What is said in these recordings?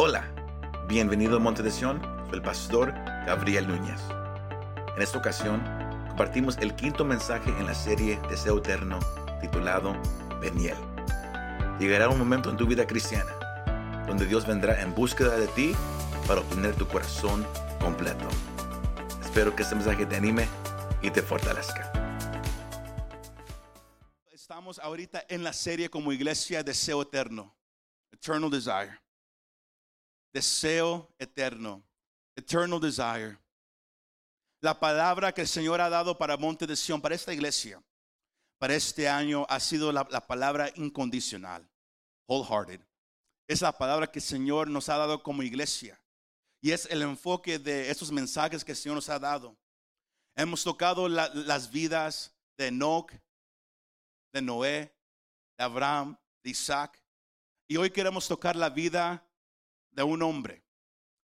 Hola, bienvenido a Monte de Sion, soy el pastor Gabriel Núñez. En esta ocasión compartimos el quinto mensaje en la serie Deseo Eterno titulado Beniel. Llegará un momento en tu vida cristiana donde Dios vendrá en búsqueda de ti para obtener tu corazón completo. Espero que este mensaje te anime y te fortalezca. Estamos ahorita en la serie como iglesia Deseo Eterno, Eternal Desire. Deseo eterno, Eternal Desire. La palabra que el Señor ha dado para Monte de Sion, para esta iglesia, para este año, ha sido la, la palabra incondicional, wholehearted. Es la palabra que el Señor nos ha dado como iglesia. Y es el enfoque de estos mensajes que el Señor nos ha dado. Hemos tocado la- las vidas de Enoch, de Noé, de Abraham, de Isaac. Y hoy queremos tocar la vida de un hombre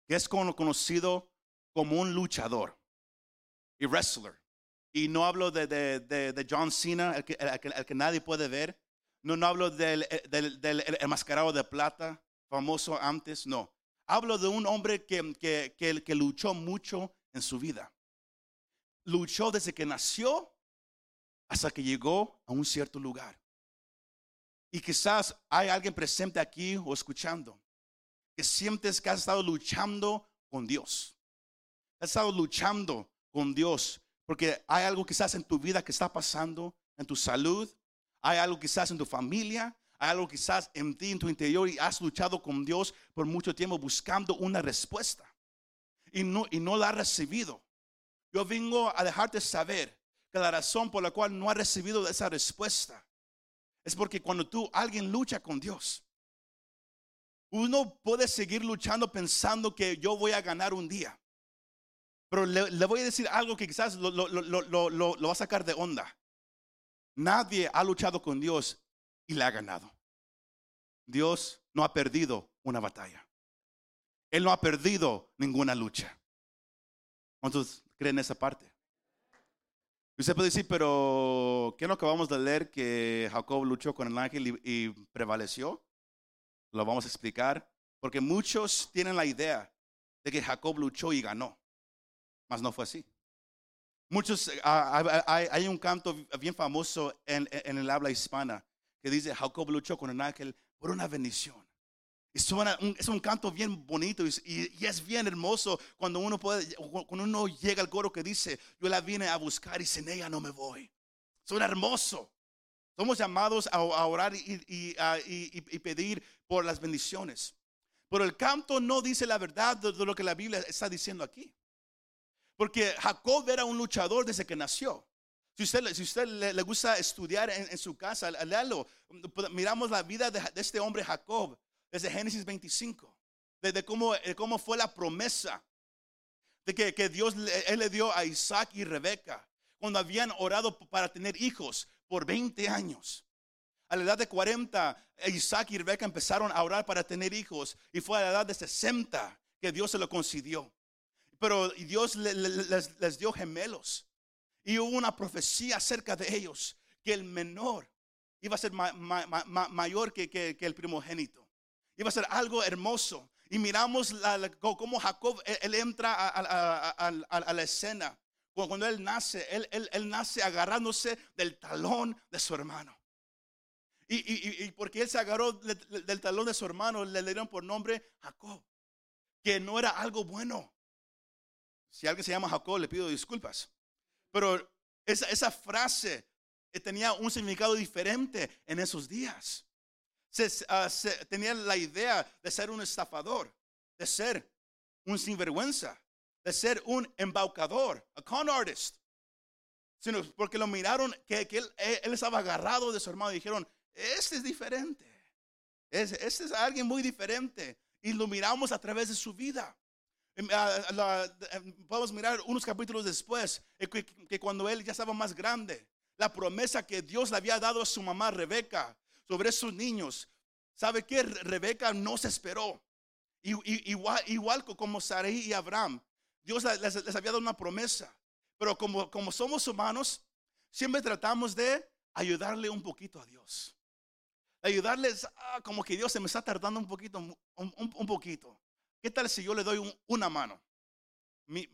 que es cono- conocido como un luchador y wrestler. Y no hablo de, de- de- John Cena, el que, el que- nadie puede ver. No, no hablo del, del, del enmascarado de plata, famoso antes, no. Hablo de un hombre que, que, que, que luchó mucho en su vida. Luchó desde que nació hasta que llegó a un cierto lugar. Y quizás hay alguien presente aquí o escuchando que sientes que has estado luchando con Dios. Has estado luchando con Dios porque hay algo quizás en tu vida que está pasando, en tu salud, hay algo quizás en tu familia, hay algo quizás en ti, en tu interior y has luchado con Dios por mucho tiempo buscando una respuesta y no, y no la has recibido. Yo vengo a dejarte saber que la razón por la cual no has recibido esa respuesta es porque cuando tú, alguien lucha con Dios, uno puede seguir luchando pensando que yo voy a ganar un día. Pero le, voy a decir algo que quizás lo, lo- lo- lo- va a sacar de onda. Nadie ha luchado con Dios y le ha ganado. Dios no ha perdido una batalla. Él no ha perdido ninguna lucha. ¿Cuántos creen esa parte? Usted puede decir, pero ¿qué es lo que vamos a leer que Jacob luchó con el ángel y prevaleció? Lo vamos a explicar. Porque muchos tienen la idea de que Jacob luchó y ganó. Mas no fue así. Muchos, eh, hay, un canto bien famoso en, el habla hispana que dice, Jacob luchó con el ángel por una bendición. Y suena un- es un canto bien bonito y, es bien hermoso cuando uno, puede, cuando uno llega al coro que dice, yo la vine a buscar y sin ella no me voy. Suena hermoso. Somos llamados a, orar y- y- y pedir por las bendiciones. Pero el canto no dice la verdad de, lo que la Biblia está diciendo aquí. Porque Jacob era un luchador desde que nació. Si usted, le- gusta estudiar en, su casa, léalo. Miramos la vida de, de este hombre Jacob desde Génesis 25. Desde cómo, eh, cómo fue la promesa de que, que Dios él le dio a Isaac y Rebeca cuando habían orado para tener hijos por 20 años. A la edad de 40, Isaac y Rebeca empezaron a orar para tener hijos y fue a la edad de 60 que Dios se lo concedió. Pero Dios le- le- les, dio gemelos y hubo una profecía acerca de ellos que el menor iba a ser ma- ma- ma- ma- mayor que, el primogénito. Iba a ser algo hermoso. Y miramos la- cómo Jacob, él, él entra a, la escena. Cu- Cuando él nace, él nace agarrándose del talón de su hermano. Y, y- y- porque él se agarró de- de- del talón de su hermano, le dieron por nombre Jacob, que no era algo bueno. Si alguien se llama Jacob, le pido disculpas. Pero esa, esa frase eh, tenía un significado diferente en esos días. Se, ah, se- tenía la idea de ser un estafador, de ser un sinvergüenza, de ser un embaucador, a con artist. Sino porque lo miraron que, que él, eh, él estaba agarrado de su hermano y dijeron, este es diferente. Es- Este es alguien muy diferente. Y lo miramos a través de su vida. Em, em, Podemos mirar unos capítulos después, eh, que, cuando él ya estaba más grande, la promesa que Dios le había dado a su mamá Rebeca sobre sus niños. ¿Sabe qué? Re- Rebeca no se esperó. Igual, igual co- como Sarai y Abraham, Dios les, había dado una promesa. Pero como somos humanos, siempre tratamos de ayudarle un poquito a Dios. Ayudarles, ah, como que Dios se me está tardando un poquito, un, poquito. ¿Qué tal si yo le doy un- una mano?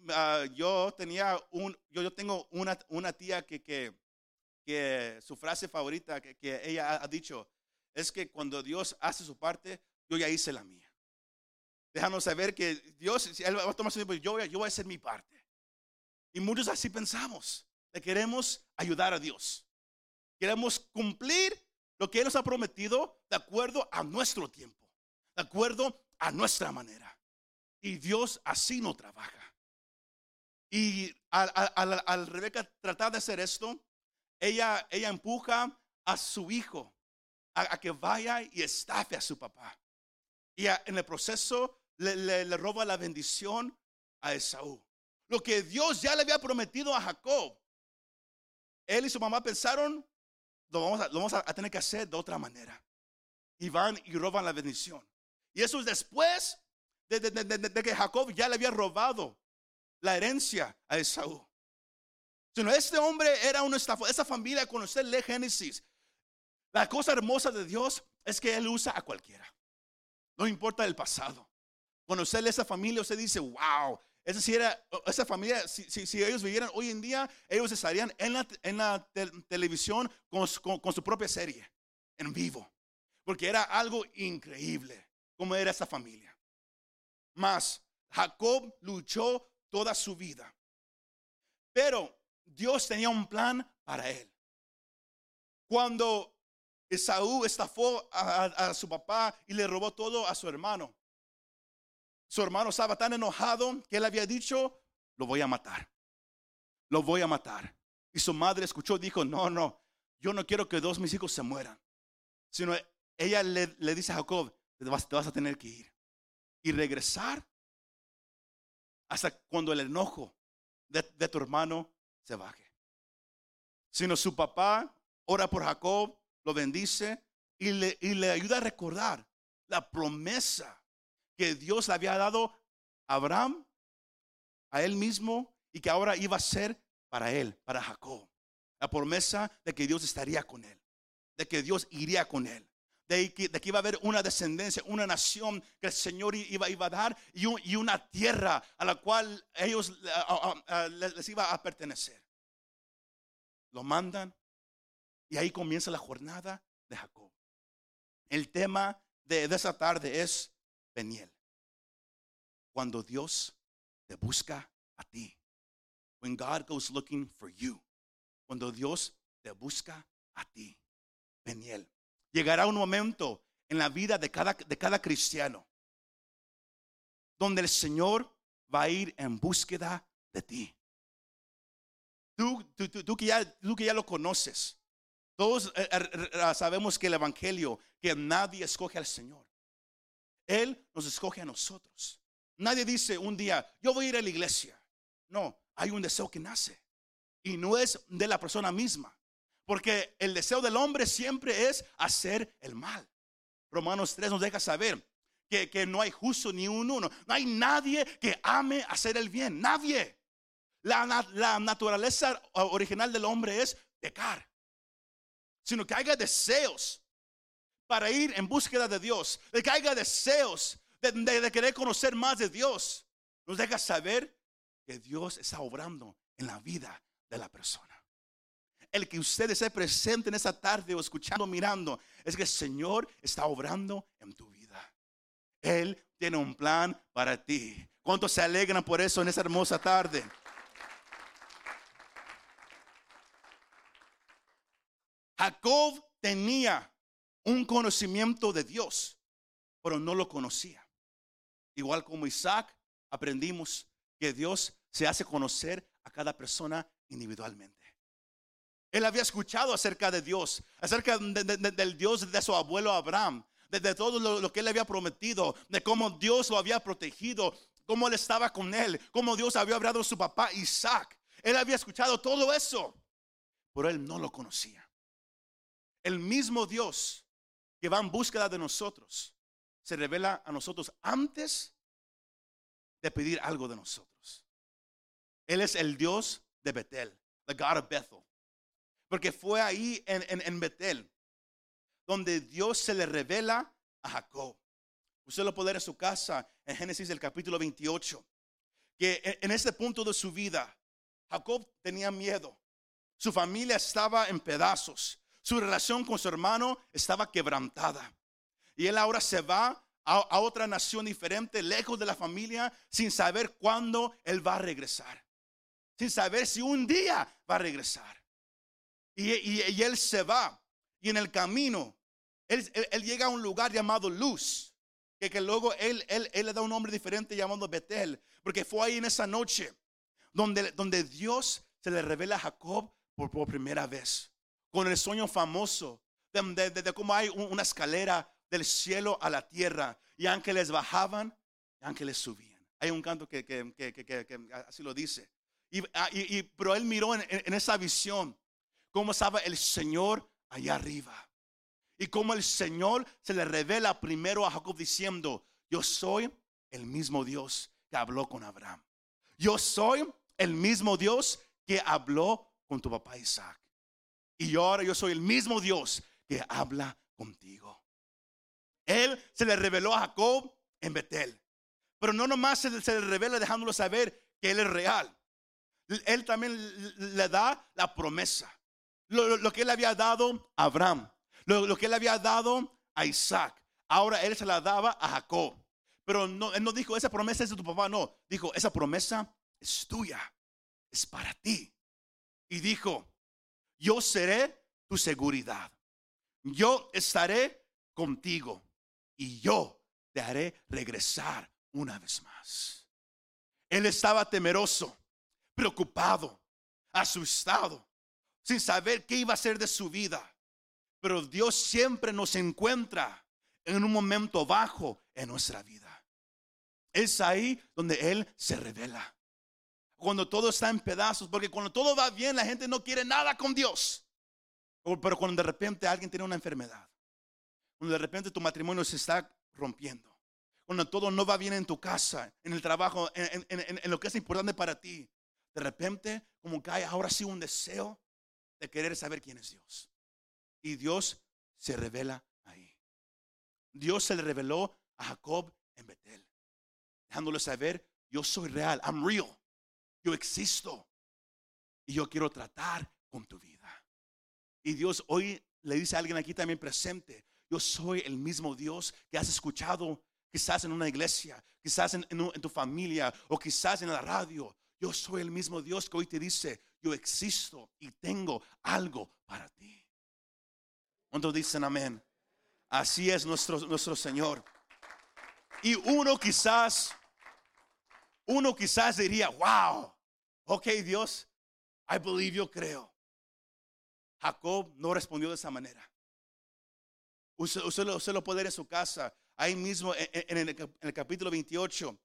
Ah, yo tenía yo, yo tengo una, una tía que, que, que su frase favorita que, que ella ha, dicho es que cuando Dios hace su parte, yo ya hice la mía. Déjanos saber que Dios, va a tomar su tiempo, yo yo voy a hacer mi parte. Y muchos así pensamos, que queremos ayudar a Dios. Queremos cumplir lo que Él nos ha prometido de acuerdo a nuestro tiempo, de acuerdo a nuestra manera. Y Dios así no trabaja. Y al, Rebeca tratar de hacer esto, ella, ella empuja a su hijo a, que vaya y estafe a su papá. Y en el proceso le roba la bendición a Esaú. Lo que Dios ya le había prometido a Jacob. Él y su mamá pensaron, lo vamos a, tener que hacer de otra manera. Y van y roban la bendición. Y eso es después de, de- de- de- de que Jacob ya le había robado la herencia a Esaú. Sino este hombre era un estafador. Esa familia, cuando usted lee Génesis, la cosa hermosa de Dios es que Él usa a cualquiera. No importa el pasado. Cuando usted lee esa familia, usted dice, wow, esa, sí era, esa familia, si, si- si ellos vivieran hoy en día, ellos estarían en la, en la tel- televisión con, con- su propia serie, en vivo. Porque era algo increíble como era esa familia. Mas Jacob luchó toda su vida. Pero Dios tenía un plan para él. Cuando Esaú estafó a su papá y le robó todo a su hermano, su hermano estaba tan enojado que él había dicho, lo voy a matar. Lo voy a matar. Y su madre escuchó, dijo, no, no, yo no quiero que dos mis hijos se mueran. Sino ella le, dice a Jacob, te vas, a tener que ir. Y regresar hasta cuando el enojo de, tu hermano se baje. Sino su papá ora por Jacob, lo bendice y le ayuda a recordar la promesa que Dios le había dado a Abraham, a él mismo, y que ahora iba a ser para él, para Jacob. La promesa de que Dios estaría con él, de que Dios iría con él, de que, iba a haber una descendencia, una nación que el Señor iba, iba a dar y, un- y una tierra a la cual ellos les les iba a pertenecer. Lo mandan y ahí comienza la jornada de Jacob. El tema de, de esa tarde es Peniel. Cuando Dios te busca a ti. When God goes looking for you. Cuando Dios te busca a ti. Peniel. Llegará un momento en la vida de cada, de cada cristiano donde el Señor va a ir en búsqueda de ti. Tú, tú, tú- tú que, ya, que ya lo conoces. Todos eh, eh, eh, sabemos que el Evangelio, que nadie escoge al Señor. Él nos escoge a nosotros. Nadie dice un día, yo voy a ir a la iglesia. No, hay un deseo que nace. Y no es de la persona misma. Porque el deseo del hombre siempre es hacer el mal. Romanos 3 nos deja saber que, que no hay justo ni un uno. No hay nadie que ame hacer el bien. Nadie. La, la naturaleza original del hombre es pecar. Sino que haya deseos para ir en búsqueda de Dios. De que haya deseos de, querer conocer más de Dios. Nos deja saber que Dios está obrando en la vida de la persona. El que usted esté presente en esta tarde o escuchando, mirando, es que el Señor está obrando en tu vida. Él tiene un plan para ti. ¿Cuántos se alegran por eso en esta hermosa tarde? Jacob tenía un conocimiento de Dios, pero no lo conocía. Igual como Isaac, aprendimos que Dios se hace conocer a cada persona individualmente. Él había escuchado acerca de Dios, acerca de- de- de- del Dios de su abuelo Abraham, de, de todo lo, lo que él había prometido, de cómo Dios lo había protegido, cómo él estaba con él, cómo Dios había hablado a su papá Isaac. Él había escuchado todo eso, pero él no lo conocía. El mismo Dios que va en búsqueda de nosotros se revela a nosotros antes de pedir algo de nosotros. Él es el Dios de Betel, the God of Bethel. Porque fue ahí en, en, en Betel donde Dios se le revela a Jacob. Usted lo puede ver en su casa en Génesis el capítulo 28. Que en este punto de su vida, Jacob tenía miedo. Su familia estaba en pedazos. Su relación con su hermano estaba quebrantada. Y él ahora se va a, otra nación diferente, lejos de la familia, sin saber cuándo él va a regresar. Sin saber si un día va a regresar. Y, él se va. Y en el camino, él, llega a un lugar llamado Luz. Que, que luego él, él, le da un nombre diferente llamado Betel. Porque fue ahí en esa noche donde, donde Dios se le revela a Jacob por, por primera vez. Con el sueño famoso de, cómo hay una escalera del cielo a la tierra. Y ángeles bajaban, y ángeles subían. Hay un canto que, así lo dice. Y, ah, pero él miró en, en, esa visión cómo estaba el Señor allá arriba. Y cómo el Señor se le revela primero a Jacob diciendo, yo soy el mismo Dios que habló con Abraham. Yo soy el mismo Dios que habló con tu papá Isaac. Y ahora yo soy el mismo Dios que habla contigo. Él se le reveló a Jacob en Betel. Pero no nomás se, le revela dejándolo saber que Él es real. Él también le da la promesa. Lo, que Él había dado a Abraham. Lo, que Él había dado a Isaac. Ahora Él se la daba a Jacob. Pero no, Él no dijo, esa promesa es de tu papá. No, dijo, esa promesa es tuya. Es para ti. Y dijo, yo seré tu seguridad. Yo estaré contigo y yo te haré regresar una vez más. Él estaba temeroso, preocupado, asustado, sin saber qué iba a ser de su vida. Pero Dios siempre nos encuentra en un momento bajo en nuestra vida. Es ahí donde Él se revela. Cuando todo está en pedazos, porque cuando todo va bien, la gente no quiere nada con Dios. Pero cuando de repente alguien tiene una enfermedad, cuando de repente tu matrimonio se está rompiendo, cuando todo no va bien en tu casa, en el trabajo, en, lo que es importante para ti, de repente como que hay ahora sí un deseo de querer saber quién es Dios. Y Dios se revela ahí. Dios se le reveló a Jacob en Betel, dejándole saber, yo soy real, I'm real, yo existo y yo quiero tratar con tu vida. Y Dios hoy le dice a alguien aquí también presente, yo soy el mismo Dios que has escuchado quizás en una iglesia, quizás en, tu familia o quizás en la radio. Yo soy el mismo Dios que hoy te dice, yo existo y tengo algo para ti. ¿Cuántos dicen amén? Así es nuestro, nuestro Señor. Y uno quizás, uno quizás diría, wow, ok Dios, I believe, yo creo. Jacob no respondió de esa manera. Usted, lo, puede en su casa, ahí mismo en, el, capítulo 28,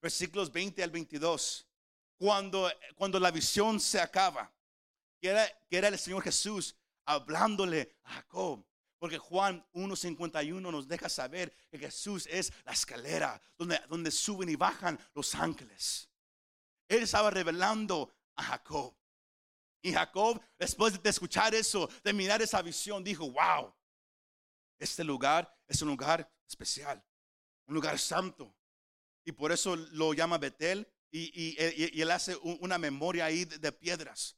versículos 20 al 22. Cuando, cuando la visión se acaba, que era, el Señor Jesús hablándole a Jacob. Porque Juan 1.51 nos deja saber que Jesús es la escalera donde suben y bajan los ángeles. Él estaba revelando a Jacob. Y Jacob, después de escuchar eso, de mirar esa visión, dijo, wow, este lugar es un lugar especial, un lugar santo. Y por eso lo llama Betel y, él hace una memoria ahí de, piedras.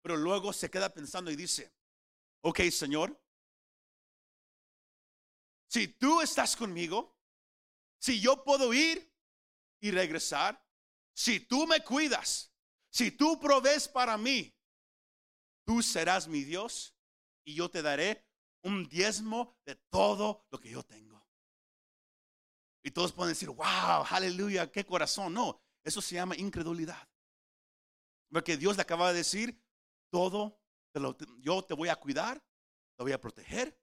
Pero luego se queda pensando y dice, ok Señor, si tú estás conmigo, si yo puedo ir y regresar, si tú me cuidas, si tú provees para mí, tú serás mi Dios y yo te daré un diezmo de todo lo que yo tengo. Y todos pueden decir, wow, aleluya, qué corazón. No, eso se llama incredulidad. Porque Dios le acaba de decir, todo, yo te voy a cuidar, te voy a proteger,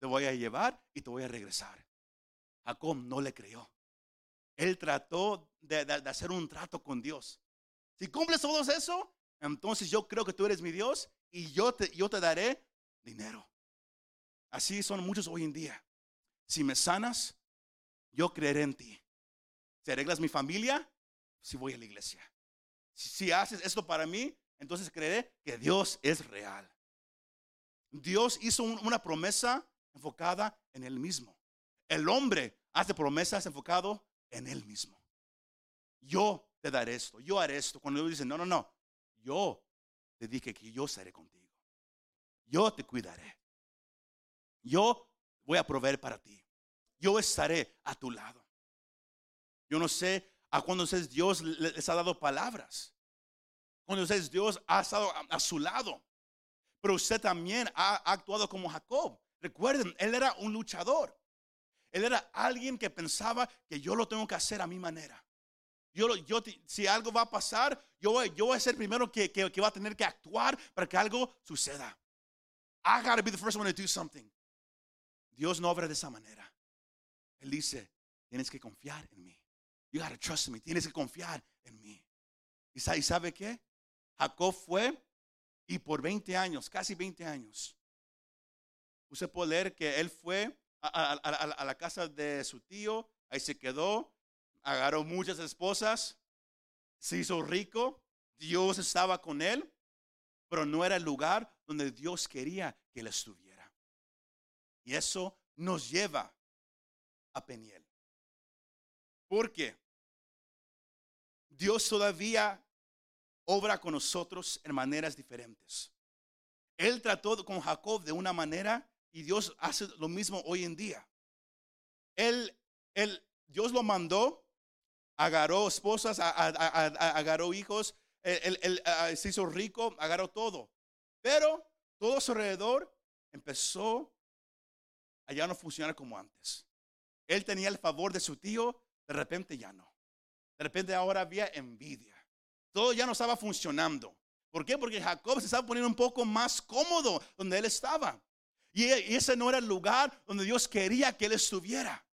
te voy a llevar y te voy a regresar. Jacob no le creyó. Él trató de, hacer un trato con Dios. Si cumples todo eso, entonces yo creo que tú eres mi Dios y yo te, yo te daré dinero. Así son muchos hoy en día. Si me sanas, yo creeré en ti. Si arreglas mi familia, si voy a la iglesia. Si, haces esto para mí, entonces creeré que Dios es real. Dios hizo una promesa enfocada en él mismo. El hombre hace promesas enfocado en él mismo. Yo te daré esto, yo haré esto. Cuando Dios dice, no, no, no, yo te dije que yo seré contigo. Yo te cuidaré. Yo voy a proveer para ti. Yo estaré a tu lado. Yo no sé a cuándo ustedes Dios les ha dado palabras. Cuando ustedes Dios ha estado a, su lado. Pero usted también ha actuado como Jacob. Recuerden, él era un luchador. Él era alguien que pensaba que yo lo tengo que hacer a mi manera. Yo, yo, si algo va a pasar, yo, yo voy a ser primero que, que, va a tener que actuar para que algo suceda. I gotta be the first one to do something. Dios no obra de esa manera. Él dice, tienes que confiar en mí. You gotta trust me. Tienes que confiar en mí. ¿Y sabe qué? Jacob fue y por 20 años, casi 20 años, usted puede leer que él fue a, la casa de su tío, ahí se quedó, agarró muchas esposas, se hizo rico, Dios estaba con él, pero no era el lugar donde Dios quería que él estuviera. Y eso nos lleva a Peniel. Porque Dios todavía obra con nosotros en maneras diferentes. Él trató con Jacob de una manera y Dios hace lo mismo hoy en día. Él, él Dios lo mandó, agarró esposas, agarró hijos, él, se hizo rico, agarró todo. Pero todo a su alrededor empezó a ya no funcionar como antes. Él tenía el favor de su tío, de repente ya no. De repente ahora había envidia. Todo ya no estaba funcionando. ¿Por qué? Porque Jacob se estaba poniendo un poco más cómodo donde él estaba. Y ese no era el lugar donde Dios quería que él estuviera.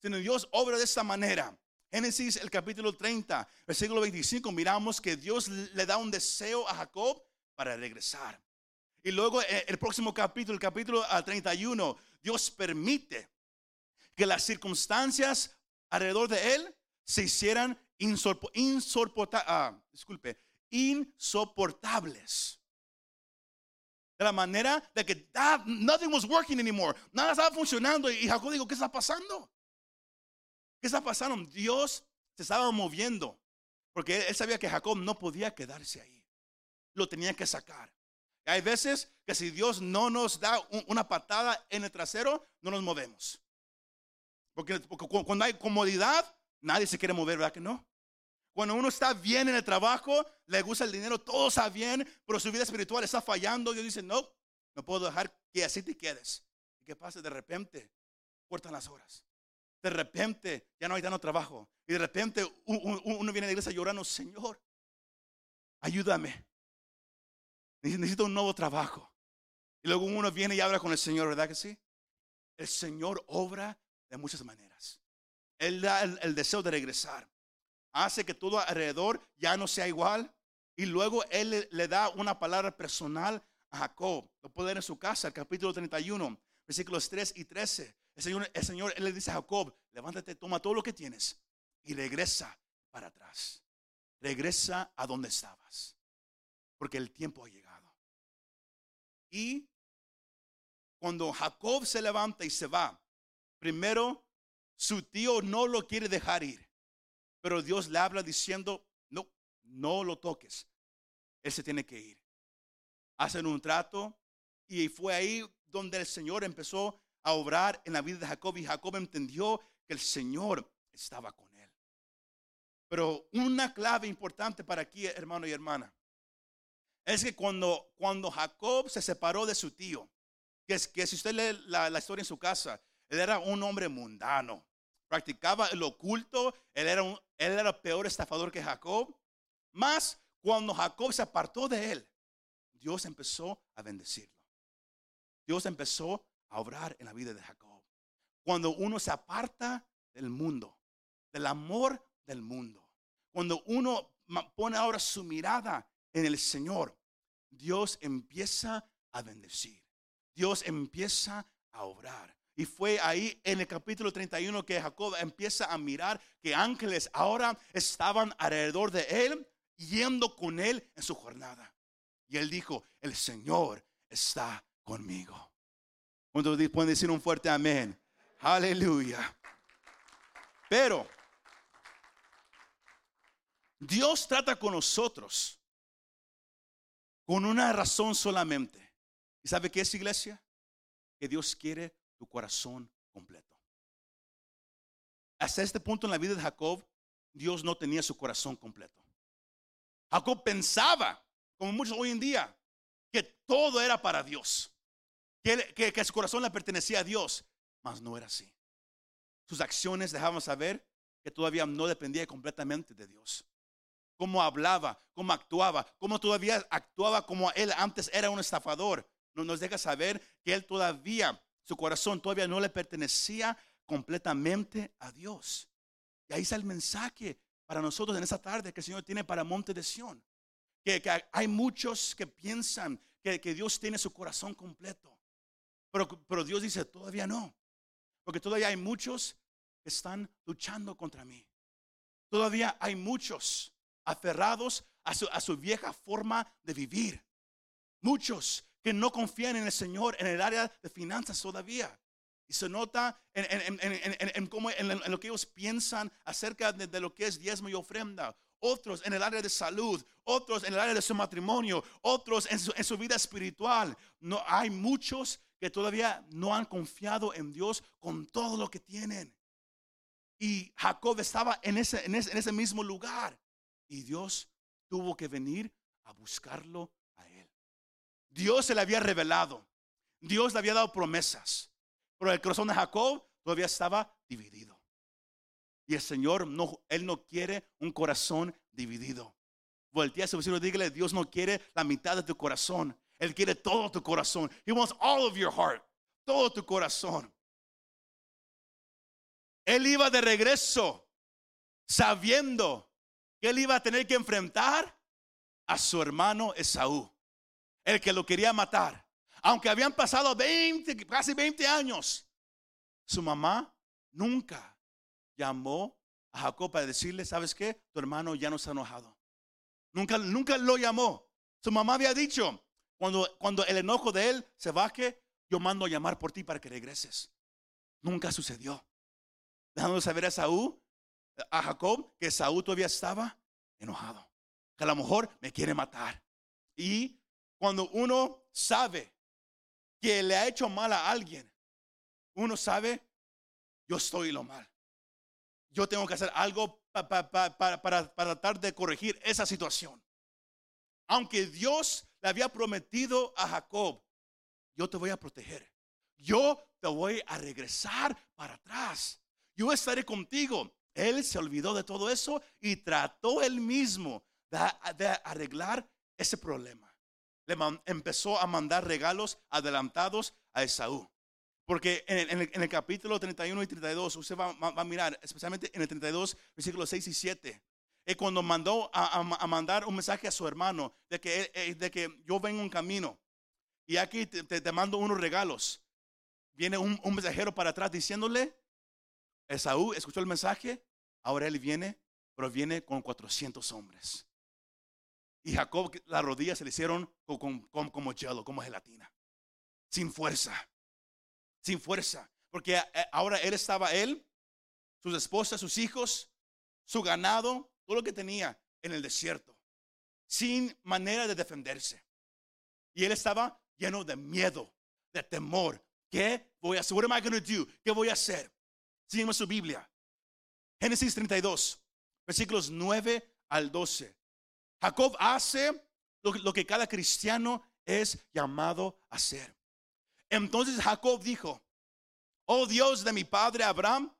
Sino Dios obra de esta manera. Génesis, el capítulo 30, versículo 25, miramos que Dios le da un deseo a Jacob para regresar. Y luego eh, el próximo capítulo, el capítulo 31, Dios permite que las circunstancias alrededor de él se hicieran ah, insoportables. De la manera de que ah, nothing was working anymore. Nada estaba funcionando. Y Jacob dijo, ¿qué está pasando? ¿Qué está pasando? Dios se estaba moviendo. Porque él sabía que Jacob no podía quedarse ahí. Lo tenía que sacar. Hay veces que si Dios no nos da una patada en el trasero, no nos movemos. Porque, cuando hay comodidad, nadie se quiere mover, ¿verdad que no? Cuando uno está bien en el trabajo, le gusta el dinero, todo está bien, pero su vida espiritual está fallando. Dios dice, no, no puedo dejar que así te quedes. ¿Y qué pasa? De repente, cortan las horas. De repente, ya no hay tanto trabajo. Y de repente, uno viene a la iglesia llorando, Señor, ayúdame. Necesito un nuevo trabajo. Y luego uno viene y habla con el Señor, ¿verdad que sí? El Señor obra de muchas maneras. Él da el, deseo de regresar. Hace que todo alrededor ya no sea igual. Y luego Él le, da una palabra personal a Jacob. Lo puede leer en su casa, el capítulo 31, versículos 3 y 13. El Señor, el Señor Él le dice a Jacob, levántate, toma todo lo que tienes y regresa para atrás. Regresa a donde estabas. Porque el tiempo ha llegado. Y cuando Jacob se levanta y se va, primero su tío no lo quiere dejar ir, pero Dios le habla diciendo, no, no lo toques, él se tiene que ir. Hacen un trato y fue ahí donde el Señor empezó a obrar en la vida de Jacob y Jacob entendió que el Señor estaba con él. Pero una clave importante para aquí, hermano y hermana, es que cuando, cuando Jacob se separó de su tío, que, es, que si usted lee la, historia en su casa, él era un hombre mundano, practicaba el oculto, él era, un, él era peor estafador que Jacob. Más cuando Jacob se apartó de él, Dios empezó a bendecirlo. Dios empezó a obrar en la vida de Jacob. Cuando uno se aparta del mundo, del amor del mundo, cuando uno pone ahora su mirada en el Señor, Dios empieza a bendecir. Dios empieza a obrar. Y fue ahí en el capítulo 31 que Jacob empieza a mirar que ángeles ahora estaban alrededor de él, yendo con él en su jornada. Y él dijo, el Señor está conmigo. Cuando pueden decir un fuerte amén. Aleluya. Pero Dios trata con nosotros con una razón solamente. ¿Y sabe qué es iglesia? Que Dios quiere corazón completo. Hasta este punto en la vida de Jacob, Dios no tenía su corazón completo. Jacob pensaba, como muchos hoy en día, que todo era para Dios, que, que su corazón le pertenecía a Dios, mas no era así. Sus acciones dejaban saber que todavía no dependía completamente de Dios cómo hablaba, cómo actuaba, cómo todavía actuaba como él antes era un estafador. Nos deja saber que él todavía, su corazón todavía no le pertenecía completamente a Dios. Y ahí está el mensaje para nosotros en esta tarde que el Señor tiene para Monte de Sion. Que, hay muchos que piensan que, Dios tiene su corazón completo. Pero, pero Dios dice, todavía no. Porque todavía hay muchos que están luchando contra mí. Todavía hay muchos aferrados a su, vieja forma de vivir. Muchos que no confían en el Señor en el área de finanzas todavía. Y se nota en, en, lo que ellos piensan acerca de, lo que es diezmo y ofrenda. Otros en el área de salud, otros en el área de su matrimonio, otros en su, su vida espiritual. No, hay muchos que todavía no han confiado en Dios con todo lo que tienen. Y Jacob estaba en ese, en ese, en ese mismo lugar. Y Dios tuvo que venir a buscarlo. Dios se le había revelado. Dios le había dado promesas. Pero el corazón de Jacob todavía estaba dividido. Y el Señor, no, Él no quiere un corazón dividido. Voltea a su vecino y dígale, Dios no quiere la mitad de tu corazón. Él quiere todo tu corazón. He wants all of your heart. Todo tu corazón. Él iba de regreso sabiendo que él iba a tener que enfrentar a su hermano Esaú, el que lo quería matar. Aunque habían pasado 20, casi 20 años, su mamá nunca llamó a Jacob para decirle, ¿sabes qué? Tu hermano ya no está enojado. Nunca, nunca lo llamó. Su mamá había dicho, cuando, cuando el enojo de él se baje, yo mando a llamar por ti para que regreses. Nunca sucedió. Dejando saber a Esaú a Jacob que Saúl todavía estaba enojado, que a lo mejor me quiere matar. Y cuando uno sabe que le ha hecho mal a alguien, uno sabe, yo estoy lo mal. Yo tengo que hacer algo para tratar de corregir esa situación. Aunque Dios le había prometido a Jacob, yo te voy a proteger. Yo te voy a regresar para atrás. Yo estaré contigo. Él se olvidó de todo eso y trató él mismo de, arreglar ese problema. Le empezó a mandar regalos adelantados a Esaú. Porque en el, capítulo 31 y 32, usted va, a mirar, especialmente en el 32, versículos 6 y 7, es cuando mandó a, mandar un mensaje a su hermano de que, eh, de que yo vengo un camino y aquí te, mando unos regalos. Viene un mensajero para atrás diciéndole, Esaú escuchó el mensaje, ahora él viene, pero viene con 400 hombres. Y Jacob, las rodillas se le hicieron como, como, como gelatina. Sin fuerza. Sin fuerza. Porque eh, ahora él estaba, él, sus esposas, sus hijos, su ganado, todo lo que tenía en el desierto. Sin manera de defenderse. Y él estaba lleno de miedo, de temor. ¿Qué voy a hacer? What am I going to do? ¿Qué voy a hacer? Sígueme su Biblia. Génesis 32, versículos 9 al 12. Jacob hace lo, que cada cristiano es llamado a hacer. Entonces Jacob dijo, oh Dios de mi padre Abraham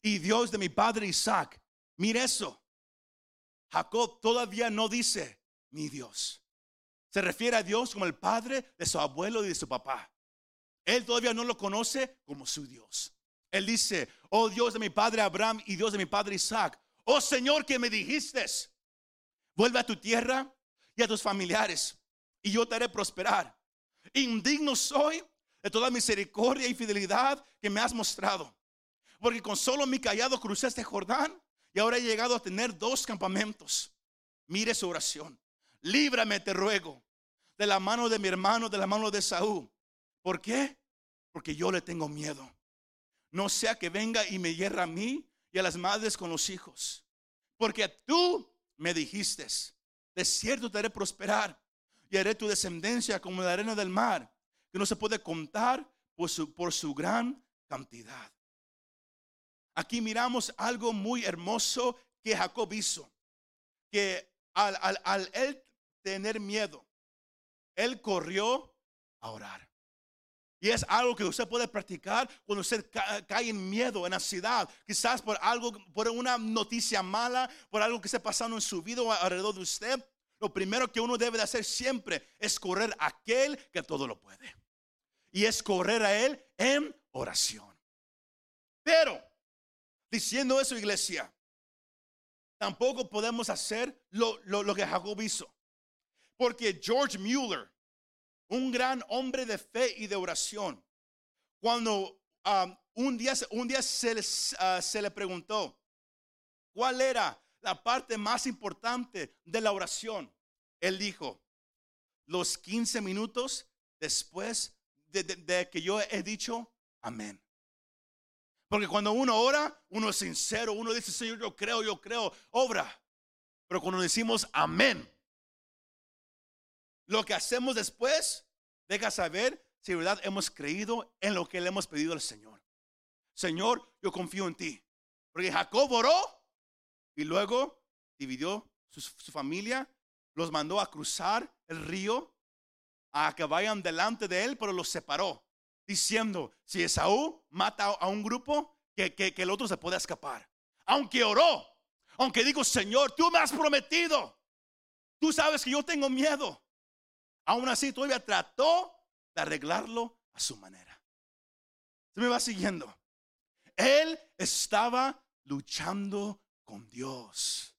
y Dios de mi padre Isaac, mire eso. Jacob todavía no dice mi Dios. Se refiere a Dios como el padre de su abuelo y de su papá. Él todavía no lo conoce como su Dios. Él dice, oh Dios de mi padre Abraham y Dios de mi padre Isaac, oh Señor que me dijiste, vuelve a tu tierra y a tus familiares y yo te haré prosperar. Indigno soy de toda misericordia y fidelidad que me has mostrado. Porque con solo mi callado crucé este Jordán y ahora he llegado a tener dos campamentos. Mire su oración. Líbrame, te ruego, de la mano de mi hermano, de la mano de Saúl. ¿Por qué? porque yo le tengo miedo. No sea que venga y me hierra a mí y a las madres con los hijos. Porque tú me dijiste, de cierto te haré prosperar y haré tu descendencia como la arena del mar, que no se puede contar por su, por su gran cantidad. Aquí miramos algo muy hermoso que Jacob hizo, que al, al, él tener miedo, él corrió a orar. Y es algo que usted puede practicar cuando usted cae en miedo, en ansiedad, quizás por algo, por una noticia mala, por algo que esté pasando en su vida o alrededor de usted. Lo primero que uno debe de hacer siempre es correr a aquel que todo lo puede. Y es correr a él en oración. Pero, diciendo eso, iglesia, tampoco podemos hacer lo, lo que Jacob hizo. Porque George Mueller, un gran hombre de fe y de oración. Cuando um, un día, un día se, uh, se le preguntó cuál era la parte más importante de la oración, él dijo, los 15 minutos después de, de, que yo he dicho amén. Porque cuando uno ora, uno es sincero, uno dice, Señor, yo creo, yo creo, obra. Pero cuando decimos amén, lo que hacemos después deja saber si de verdad hemos creído en lo que le hemos pedido al Señor. Señor, yo confío en ti. Porque Jacob oró y luego dividió su, familia, los mandó a cruzar el río, a que vayan delante de él, pero los separó, diciendo, si Esaú mata a un grupo, que, que, que el otro se pueda escapar. Aunque oró, aunque digo, Señor, tú me has prometido, tú sabes que yo tengo miedo. Aún así, todavía trató de arreglarlo a su manera. Se me va siguiendo. Él estaba luchando con Dios.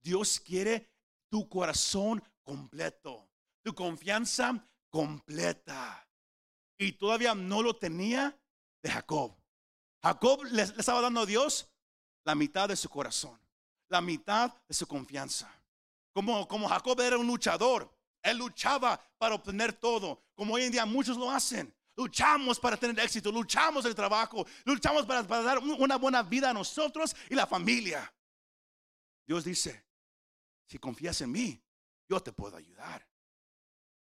Dios quiere tu corazón completo, tu confianza completa. Y todavía no lo tenía de Jacob. Jacob le, estaba dando a Dios la mitad de su corazón, la mitad de su confianza. Como, Jacob era un luchador, él luchaba para obtener todo, como hoy en día muchos lo hacen. Luchamos para tener éxito, luchamos el trabajo, luchamos para, dar una buena vida a nosotros y la familia. Dios dice, si confías en mí, yo te puedo ayudar.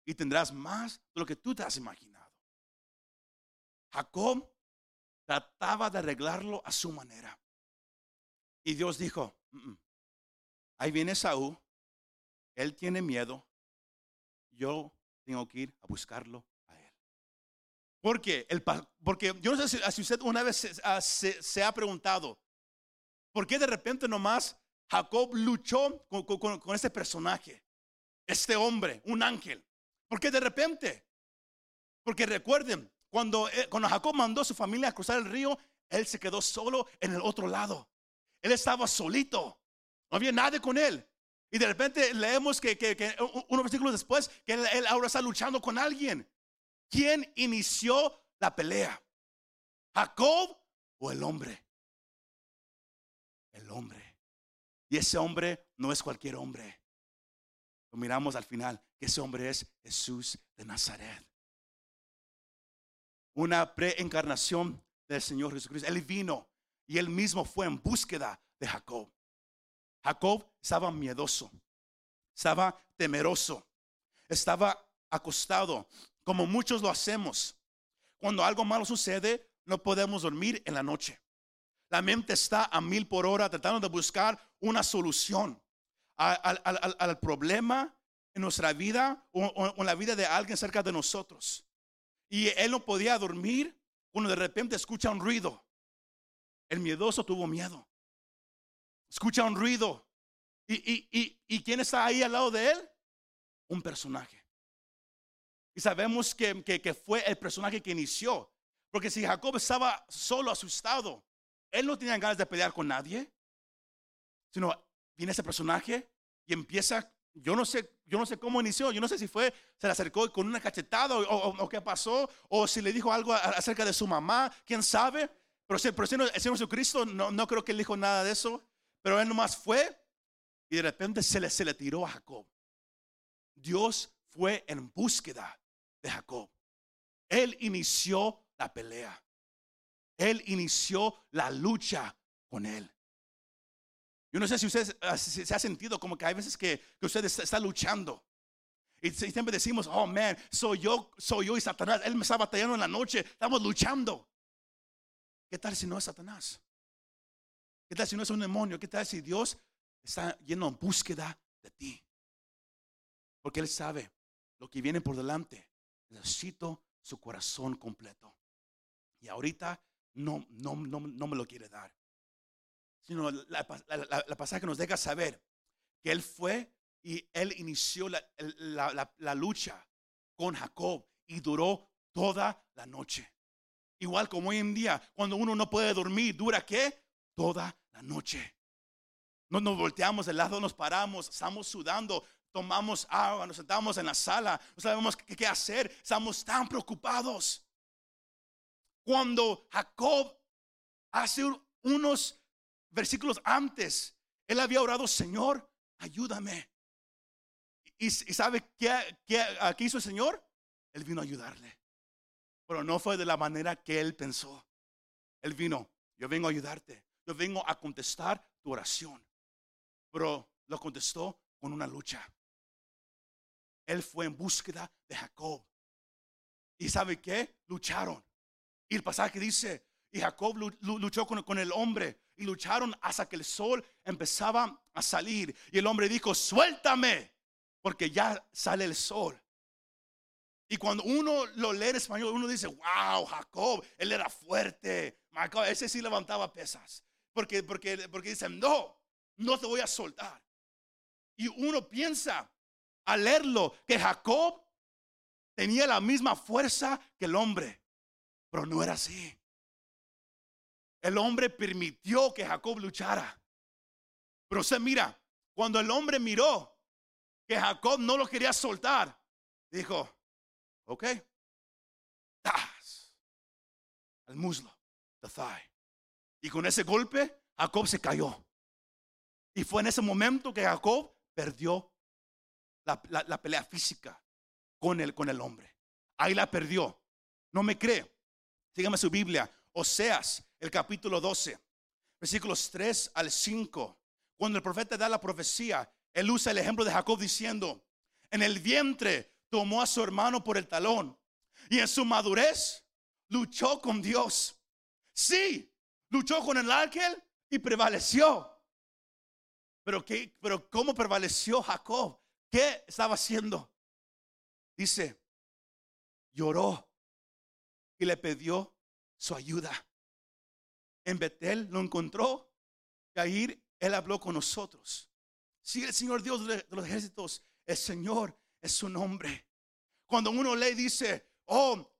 Y tendrás más de lo que tú te has imaginado. Jacob trataba de arreglarlo a su manera. Y Dios dijo, mm, mm, ahí viene Saúl, él tiene miedo, yo tengo que ir a buscarlo a él. Porque, el, porque yo no sé si, usted una vez se, se, ha preguntado, ¿por qué de repente nomás Jacob luchó con, con, con este personaje, este hombre, un ángel? ¿Por qué de repente? Porque recuerden, cuando, eh, cuando Jacob mandó a su familia a cruzar el río, él se quedó solo en el otro lado. Él estaba solito. No había nadie con él. Y de repente leemos que, unos versículos después que él, ahora está luchando con alguien. ¿Quién inició la pelea? ¿Jacob o el hombre? El hombre. Y ese hombre no es cualquier hombre. Lo miramos al final, que ese hombre es Jesús de Nazaret. Una preencarnación del Señor Jesucristo. Él vino y él mismo fue en búsqueda de Jacob. Jacob estaba miedoso, estaba temeroso, estaba acostado, como muchos lo hacemos. Cuando algo malo sucede, no podemos dormir en la noche. La mente está a mil por hora tratando de buscar una solución al, problema en nuestra vida o, en la vida de alguien cerca de nosotros. Y él no podía dormir cuando de repente escucha un ruido. El miedoso tuvo miedo escucha un ruido. ¿Y, y, quién está ahí al lado de él? Un personaje. Y sabemos que, que, fue el personaje que inició. Porque si Jacob estaba solo, asustado, él no tenía ganas de pelear con nadie. Sino viene ese personaje y empieza, yo no sé, yo no sé cómo inició, yo no sé si fue, se le acercó con una cachetada o, qué pasó, o si le dijo algo acerca de su mamá, quién sabe. Pero, pero el Señor Jesucristo no, no creo que él dijo nada de eso. Pero él nomás fue y de repente se le, se le tiró a Jacob. Dios fue en búsqueda de Jacob. Él inició la pelea. Él inició la lucha con él. Yo no sé si usted ah, se ha sentido como que hay veces que, que usted está, luchando. Y siempre decimos, oh man, soy yo, soy yo y Satanás. Él me está batallando en la noche, estamos luchando. ¿Qué tal si no es Satanás? ¿Qué tal si no es un demonio? ¿Qué tal si Dios está lleno en búsqueda de ti? Porque Él sabe lo que viene por delante. Necesito su corazón completo. Y ahorita no, no, no, no me lo quiere dar. Sino la, la, pasaje nos deja saber que Él fue y Él inició la lucha con Jacob y duró toda la noche. Igual como hoy en día, cuando uno no puede dormir, ¿dura qué? Toda la noche. No nos volteamos de lado, nos paramos, estamos sudando, tomamos agua, nos sentamos en la sala, no sabemos qué, hacer, estamos tan preocupados. Cuando Jacob hace unos versículos antes, él había orado, Señor, ayúdame. ¿Y, sabe qué, qué, qué hizo el Señor? Él vino a ayudarle. Pero no fue de la manera que él pensó. Él vino, yo vengo a ayudarte, yo vengo a contestar tu oración. Pero lo contestó con una lucha. Él fue en búsqueda de Jacob. ¿Y sabe qué? Lucharon. Y el pasaje dice, y Jacob luchó con, el hombre y lucharon hasta que el sol empezaba a salir. Y el hombre dijo, suéltame, porque ya sale el sol. Y cuando uno lo lee en español, uno dice, wow, Jacob, él era fuerte. Jacob, ese sí levantaba pesas. Porque, porque, porque dicen, no, no te voy a soltar. Y uno piensa al leerlo que Jacob tenía la misma fuerza que el hombre, pero no era así. El hombre permitió que Jacob luchara. Pero se mira, cuando el hombre miró que Jacob no lo quería soltar, dijo, ok, ¡tas! al muslo, the thigh. Y con ese golpe, Jacob se cayó. Y fue en ese momento que Jacob perdió la, pelea física con el, con el hombre. Ahí la perdió. No me cree. Sígame su Biblia. Oseas, el capítulo 12, versículos 3 al 5. Cuando el profeta da la profecía, él usa el ejemplo de Jacob diciendo, en el vientre tomó a su hermano por el talón y en su madurez luchó con Dios. Sí, luchó con el ángel y prevaleció. Pero, ¿qué, pero ¿cómo prevaleció Jacob? ¿Qué estaba haciendo? Dice, lloró y le pidió su ayuda. En Betel lo encontró y ahí él habló con nosotros. Si el Señor Dios de los ejércitos, el Señor es su nombre. Cuando uno lee dice, oh,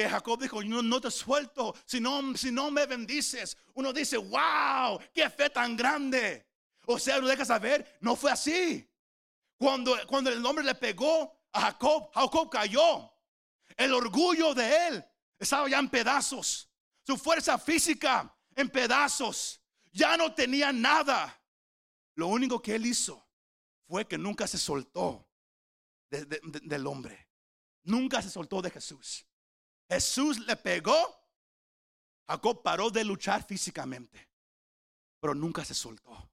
que Jacob dijo, no, no te suelto si no, si no me bendices. Uno dice, wow, qué fe tan grande. O sea, no deja saber, no fue así. Cuando, cuando el hombre le pegó a Jacob, Jacob cayó. El orgullo de él estaba ya en pedazos. Su fuerza física en pedazos. Ya no tenía nada. Lo único que él hizo fue que nunca se soltó del hombre. Nunca se soltó de Jesús. Jesús le pegó. Jacob paró de luchar físicamente. Pero nunca se soltó.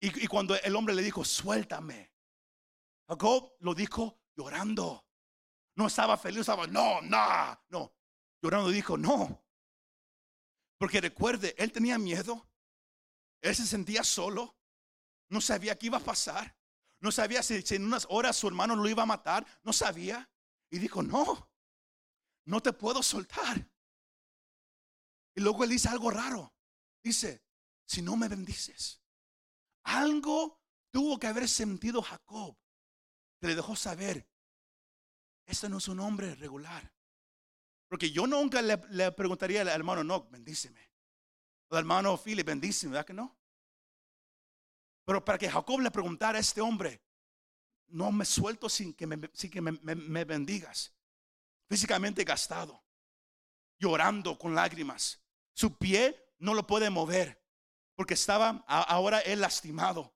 Y, cuando el hombre le dijo, suéltame, Jacob lo dijo llorando. No estaba feliz, estaba, no, no, no. Llorando dijo, no. Porque recuerde, él tenía miedo. Él se sentía solo. No sabía qué iba a pasar. No sabía si, si, en unas horas su hermano lo iba a matar. No sabía. Y dijo, no, no te puedo soltar. Y luego él dice algo raro. Dice, si no me bendices, algo tuvo que haber sentido Jacob que le dejó saber, este no es un hombre regular. Porque yo nunca le, preguntaría al hermano, no, bendíceme. O al hermano Philip, bendíceme, ¿verdad que no? Pero para que Jacob le preguntara a este hombre, no me suelto sin que me, sin que me bendigas. Físicamente gastado, llorando con lágrimas. Su pie no lo puede mover porque estaba ahora él lastimado.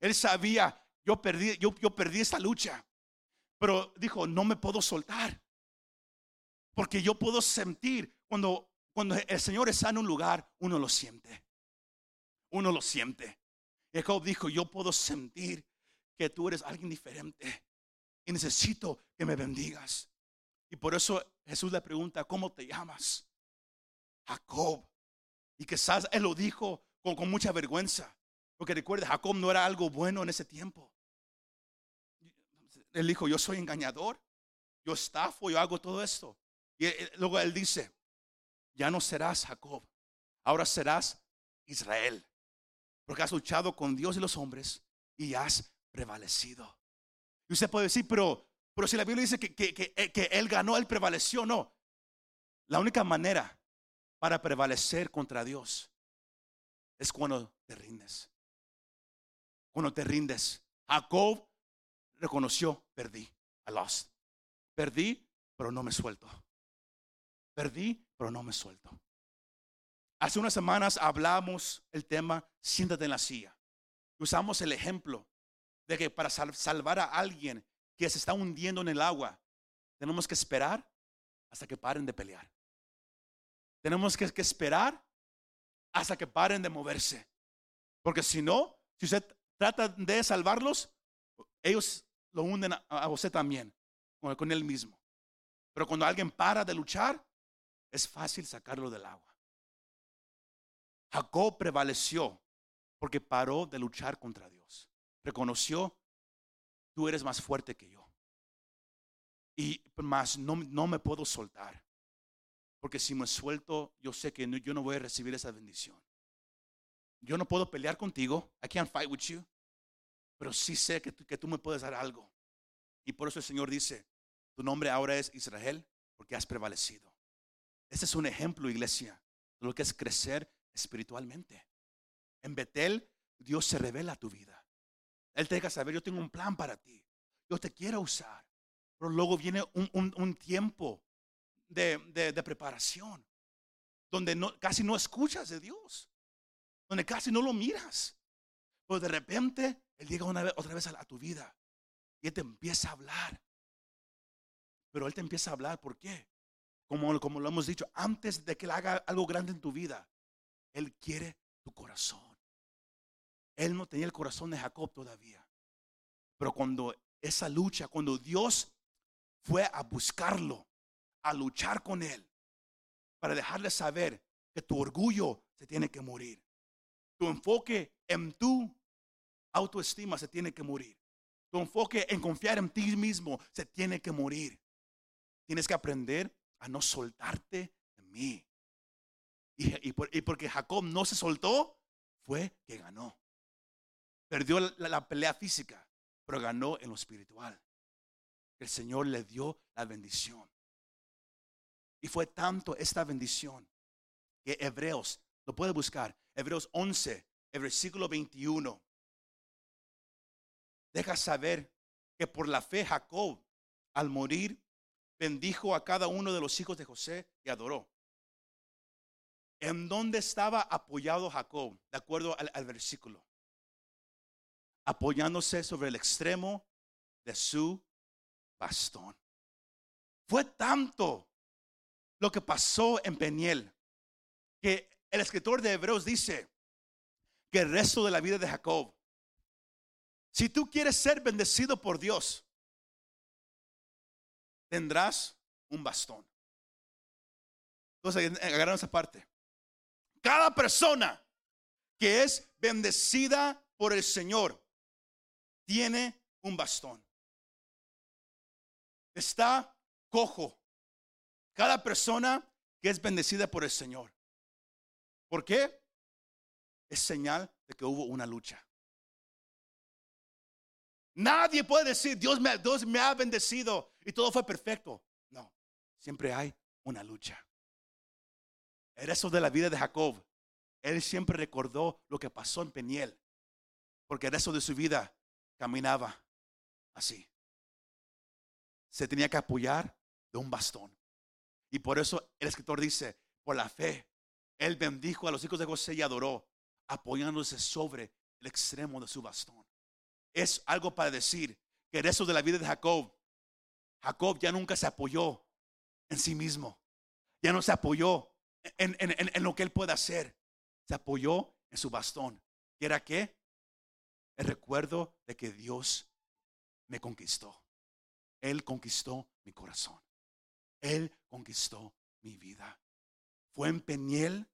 Él sabía, yo perdí, yo, yo perdí esta lucha. Pero dijo, no me puedo soltar. Porque yo puedo sentir cuando, cuando el Señor está en un lugar, uno lo siente. Uno lo siente. Jacob dijo, yo puedo sentir que tú eres alguien diferente y necesito que me bendigas. Y por eso Jesús le pregunta, ¿cómo te llamas? Jacob. Y quizás él lo dijo con, mucha vergüenza. Porque recuerde, Jacob no era algo bueno en ese tiempo. Él dijo, yo soy engañador, yo estafo, yo hago todo esto. Y luego él dice, ya no serás Jacob, ahora serás Israel. Porque has luchado con Dios y los hombres y has prevalecido. Y usted puede decir, pero, pero si la Biblia dice que, que, que, que él ganó, él prevaleció, no. La única manera para prevalecer contra Dios es cuando te rindes. Cuando te rindes. Jacob reconoció, perdí, I lost. Perdí, pero no me suelto. Perdí, pero no me suelto. Hace unas semanas hablamos el tema, siéntate en la silla. Usamos el ejemplo de que para salvar a alguien que se está hundiendo en el agua, tenemos que esperar hasta que paren de pelear. Tenemos que, esperar hasta que paren de moverse. Porque si no, si usted trata de salvarlos, ellos lo hunden a, usted también, con, con él mismo. Pero cuando alguien para de luchar, es fácil sacarlo del agua. Jacob prevaleció porque paró de luchar contra Dios. Reconoció, tú eres más fuerte que yo. Y más no, no me puedo soltar. Porque si me suelto, yo sé que yo no voy a recibir esa bendición. Yo no puedo pelear contigo. I can't fight with you. Pero sí sé que que tú me puedes dar algo. Y por eso el Señor dice, tu nombre ahora es Israel porque has prevalecido. Este es un ejemplo, iglesia, de lo que es crecer espiritualmente. En Betel, Dios se revela a tu vida. Él te deja saber, yo tengo un plan para ti. Yo te quiero usar. Pero luego viene un tiempo de, preparación, donde no, casi no escuchas de Dios, donde casi no lo miras. Pero de repente Él llega una vez, otra vez a, tu vida y Él te empieza a hablar. Pero Él te empieza a hablar, ¿por qué? Como, como lo hemos dicho, antes de que Él haga algo grande en tu vida, Él quiere tu corazón. Él no tenía el corazón de Jacob todavía. Pero cuando esa lucha, cuando Dios fue a buscarlo, a luchar con Él para dejarle saber que tu orgullo se tiene que morir. Tu enfoque en tu autoestima se tiene que morir. Tu enfoque en confiar en ti mismo se tiene que morir. Tienes que aprender a no soltarte de mí. Y, porque Jacob no se soltó, fue que ganó. Perdió la pelea física, pero ganó en lo espiritual. El Señor le dio la bendición. Y fue tanto esta bendición que Hebreos, lo puede buscar, Hebreos 11, el versículo 21, deja saber que por la fe Jacob, al morir, bendijo a cada uno de los hijos de José y adoró. ¿En dónde estaba apoyado Jacob? De acuerdo al, al versículo. Apoyándose sobre el extremo de su bastón. Fue tanto lo que pasó en Peniel. Que el escritor de Hebreos dice que el resto de la vida de Jacob, si tú quieres ser bendecido por Dios, tendrás un bastón. Entonces, agarraron esa parte. Cada persona que es bendecida por el Señor tiene un bastón. Está cojo, cada persona que es bendecida por el Señor. ¿Por qué? Es señal de que hubo una lucha. Nadie puede decir, Dios me, me ha bendecido y todo fue perfecto. No, siempre hay una lucha. El resto de la vida de Jacob, él siempre recordó lo que pasó en Peniel, porque el resto de su vida caminaba así. Se tenía que apoyar de un bastón. Y por eso el escritor dice, por la fe, él bendijo a los hijos de José y adoró, apoyándose sobre el extremo de su bastón. Es algo para decir que el resto de la vida de Jacob, Jacob ya nunca se apoyó en sí mismo. Ya no se apoyó en, en lo que él puede hacer. Se apoyó en su bastón. ¿Y era qué? El recuerdo de que Dios me conquistó. Él conquistó mi corazón. Él conquistó mi vida. Fue en Peniel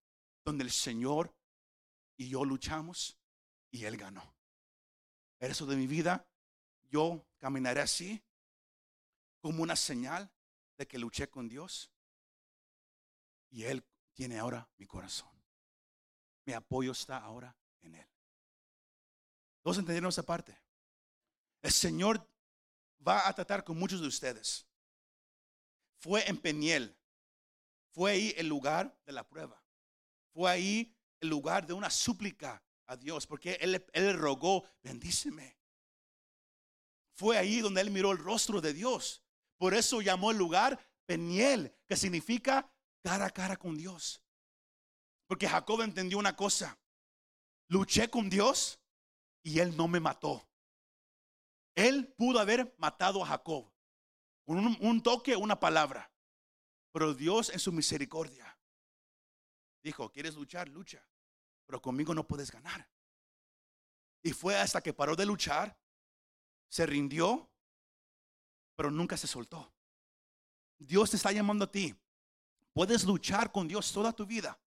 donde el Señor y yo luchamos y Él ganó. El resto de mi vida, yo caminaré así como una señal de que luché con Dios y Él tiene ahora mi corazón. Mi apoyo está ahora en Él. Todos entendieron esa parte. El Señor va a tratar con muchos de ustedes. Fue en Peniel. Fue ahí el lugar de la prueba. Fue ahí el lugar de una súplica a Dios, porque él, él rogó, bendíceme. Fue ahí donde él miró el rostro de Dios. Por eso llamó el lugar Peniel, que significa cara a cara con Dios. Porque Jacob entendió una cosa. Luché con Dios y él no me mató. Él pudo haber matado a Jacob un, un toque, una palabra. Pero Dios en su misericordia dijo, ¿quieres luchar? Lucha. Pero conmigo no puedes ganar. Y fue hasta que paró de luchar, se rindió, pero nunca se soltó. Dios te está llamando a ti. Puedes luchar con Dios toda tu vida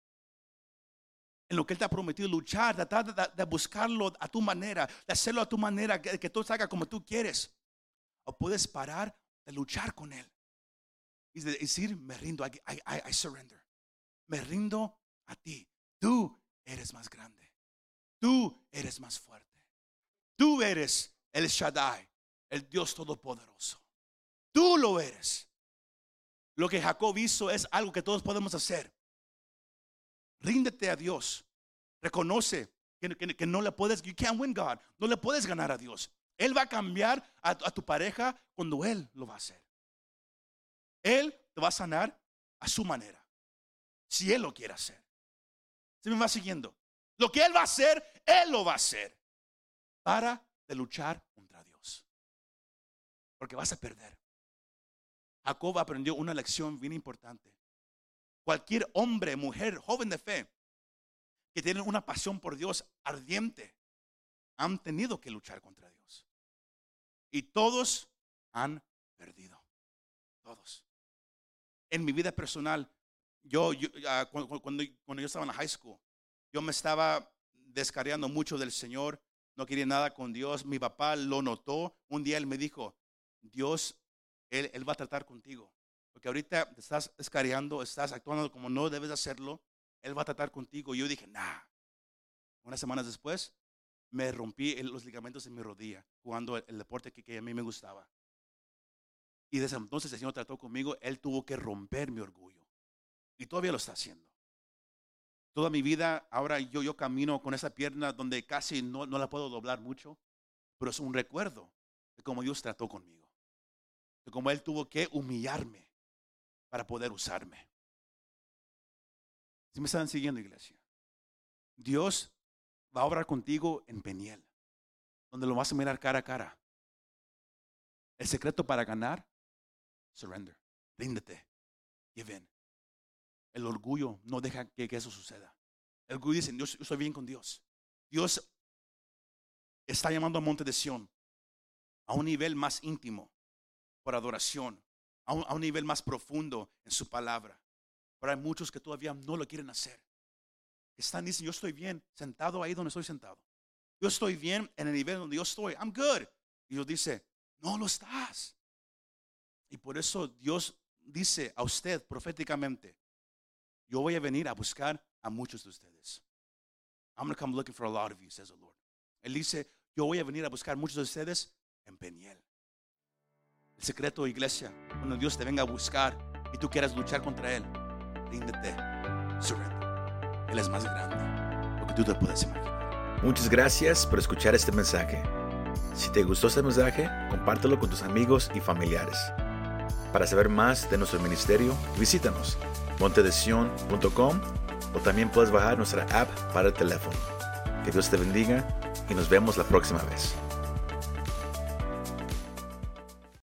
en lo que Él te ha prometido, luchar, tratar de, buscarlo a tu manera, de hacerlo a tu manera, que, que todo salga como tú quieres. O puedes parar de luchar con Él y decir, me rindo, I, I, surrender. Me rindo a ti. Tú eres más grande. Tú eres más fuerte. Tú eres el Shaddai, el Dios Todopoderoso. Tú lo eres. Lo que Jacob hizo es algo que todos podemos hacer. Ríndete a Dios. Reconoce que, no le puedes, you can't win God. No le puedes ganar a Dios. Él va a cambiar a, tu pareja cuando Él lo va a hacer. Él te va a sanar a su manera. Si Él lo quiere hacer. Se me va siguiendo. Lo que Él va a hacer, Él lo va a hacer. Para de luchar contra Dios. Porque vas a perder. Jacob aprendió una lección bien importante cualquier hombre, mujer, joven de fe que tienen una pasión por Dios ardiente, han tenido que luchar contra Dios. Y todos han perdido. Todos. En mi vida personal, yo, ah, cuando, yo estaba en la high school, yo me estaba descarriando mucho del Señor, no quería nada con Dios. Mi papá lo notó. Un día él me dijo, Dios, él va a tratar contigo. Porque ahorita estás escareando, estás actuando como no debes hacerlo. Él va a tratar contigo. Y yo dije, nah. Unas semanas después, me rompí los ligamentos en mi rodilla jugando el, deporte que, a mí me gustaba. Y desde entonces el Señor trató conmigo. Él tuvo que romper mi orgullo. Y todavía lo está haciendo. Toda mi vida, ahora yo, camino con esa pierna donde casi no la puedo doblar mucho. Pero es un recuerdo de cómo Dios trató conmigo. De cómo Él tuvo que humillarme para poder usarme. Si me están siguiendo, iglesia, Dios va a obrar contigo en Peniel, donde lo vas a mirar cara a cara. El secreto para ganar, surrender, ríndete, give in. El orgullo no deja que, eso suceda. El orgullo dice, Dios, yo estoy bien con Dios. Dios está llamando a Monte de Sion a un nivel más íntimo por adoración, a un, nivel más profundo en su palabra. Pero hay muchos que todavía no lo quieren hacer. Están diciendo, yo estoy bien sentado ahí donde estoy sentado. Yo estoy bien en el nivel donde yo estoy. I'm good. Y Dios dice, no lo estás. Y por eso Dios dice a usted proféticamente, yo voy a venir a buscar a muchos de ustedes. I'm going to come looking for a lot of you, says the Lord. Él dice, yo voy a venir a buscar a muchos de ustedes en Peniel. El secreto, iglesia, cuando Dios te venga a buscar y tú quieras luchar contra Él, ríndete, surrender. Él es más grande lo que tú te puedes imaginar. Muchas gracias por escuchar este mensaje. Si te gustó este mensaje, compártelo con tus amigos y familiares. Para saber más de nuestro ministerio, visítanos montedesion.com o también puedes bajar nuestra app para el teléfono. Que Dios te bendiga y nos vemos la próxima vez.